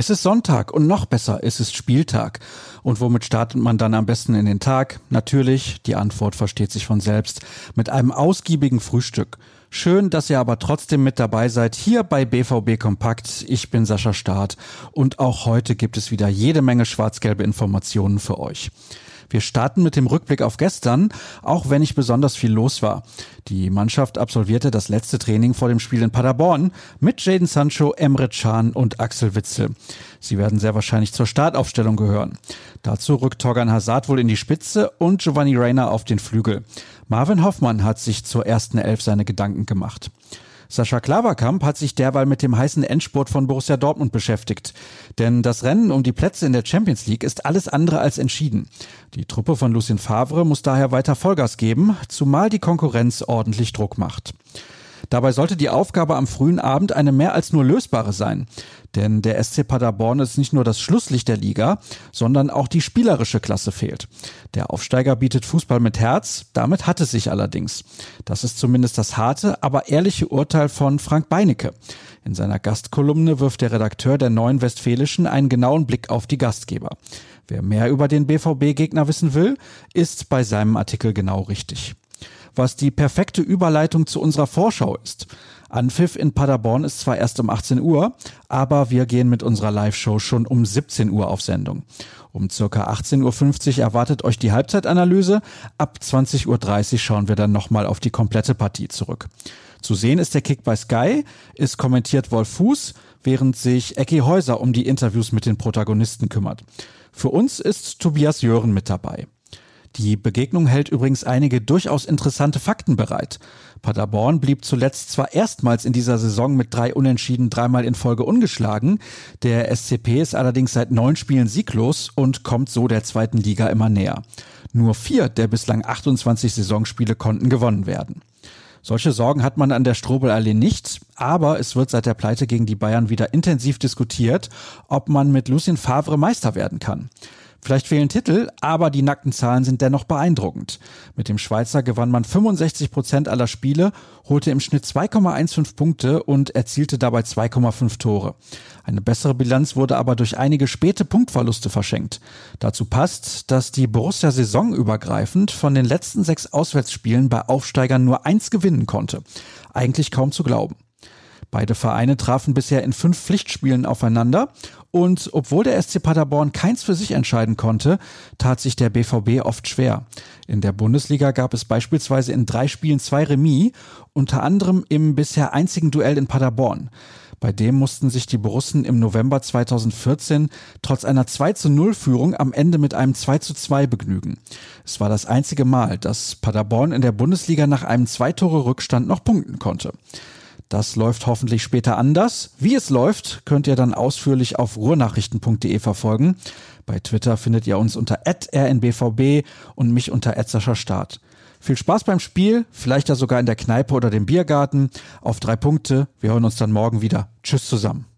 Es ist Sonntag und noch besser, es ist Spieltag. Und womit startet man dann am besten in den Tag? Natürlich, die Antwort versteht sich von selbst, mit einem ausgiebigen Frühstück. Schön, dass ihr aber trotzdem mit dabei seid hier bei BVB Kompakt. Ich bin Sascha Staat und auch heute gibt es wieder jede Menge schwarz-gelbe Informationen für euch. Wir starten mit dem Rückblick auf gestern, auch wenn nicht besonders viel los war. Die Mannschaft absolvierte das letzte Training vor dem Spiel in Paderborn mit Jaden Sancho, Emre Can und Axel Witzel. Sie werden sehr wahrscheinlich zur Startaufstellung gehören. Dazu rückt Torgan Hazard wohl in die Spitze und Giovanni Reiner auf den Flügel. Marvin Hoffmann hat sich zur ersten Elf seine Gedanken gemacht. Sascha Klaverkamp hat sich derweil mit dem heißen Endspurt von Borussia Dortmund beschäftigt. Denn das Rennen um die Plätze in der Champions League ist alles andere als entschieden. Die Truppe von Lucien Favre muss daher weiter Vollgas geben, zumal die Konkurrenz ordentlich Druck macht. Dabei sollte die Aufgabe am frühen Abend eine mehr als nur lösbare sein. Denn der SC Paderborn ist nicht nur das Schlusslicht der Liga, sondern auch die spielerische Klasse fehlt. Der Aufsteiger bietet Fußball mit Herz, damit hat es sich allerdings. Das ist zumindest das harte, aber ehrliche Urteil von Frank Beinecke. In seiner Gastkolumne wirft der Redakteur der Neuen Westfälischen einen genauen Blick auf die Gastgeber. Wer mehr über den BVB-Gegner wissen will, ist bei seinem Artikel genau richtig. Was die perfekte Überleitung zu unserer Vorschau ist. Anpfiff in Paderborn ist zwar erst um 18 Uhr, aber wir gehen mit unserer Live-Show schon um 17 Uhr auf Sendung. Um circa 18.50 Uhr erwartet euch die Halbzeitanalyse. Ab 20.30 Uhr schauen wir dann nochmal auf die komplette Partie zurück. Zu sehen ist der Kick bei Sky, ist kommentiert Wolf Fuß, während sich Ecki Häuser um die Interviews mit den Protagonisten kümmert. Für uns ist Tobias Jören mit dabei. Die Begegnung hält übrigens einige durchaus interessante Fakten bereit. Paderborn blieb zuletzt zwar erstmals in dieser Saison mit drei Unentschieden dreimal in Folge ungeschlagen, der SCP ist allerdings seit neun Spielen sieglos und kommt so der zweiten Liga immer näher. Nur vier der bislang 28 Saisonspiele konnten gewonnen werden. Solche Sorgen hat man an der Strobelallee nicht, aber es wird seit der Pleite gegen die Bayern wieder intensiv diskutiert, ob man mit Lucien Favre Meister werden kann. Vielleicht fehlen Titel, aber die nackten Zahlen sind dennoch beeindruckend. Mit dem Schweizer gewann man 65 Prozent aller Spiele, holte im Schnitt 2,15 Punkte und erzielte dabei 2,5 Tore. Eine bessere Bilanz wurde aber durch einige späte Punktverluste verschenkt. Dazu passt, dass die Borussia saisonübergreifend von den letzten sechs Auswärtsspielen bei Aufsteigern nur eins gewinnen konnte. Eigentlich kaum zu glauben. Beide Vereine trafen bisher in fünf Pflichtspielen aufeinander und obwohl der SC Paderborn keins für sich entscheiden konnte, tat sich der BVB oft schwer. In der Bundesliga gab es beispielsweise in drei Spielen zwei Remis, unter anderem im bisher einzigen Duell in Paderborn. Bei dem mussten sich die Borussen im November 2014 trotz einer 2 zu 0 Führung am Ende mit einem 2 zu 2 begnügen. Es war das einzige Mal, dass Paderborn in der Bundesliga nach einem Zweitore-Rückstand noch punkten konnte. Das läuft hoffentlich später anders. Wie es läuft, könnt ihr dann ausführlich auf ruhrnachrichten.de verfolgen. Bei Twitter findet ihr uns unter rnbvb und mich unter Start. Viel Spaß beim Spiel, vielleicht ja sogar in der Kneipe oder dem Biergarten. Auf drei Punkte. Wir hören uns dann morgen wieder. Tschüss zusammen.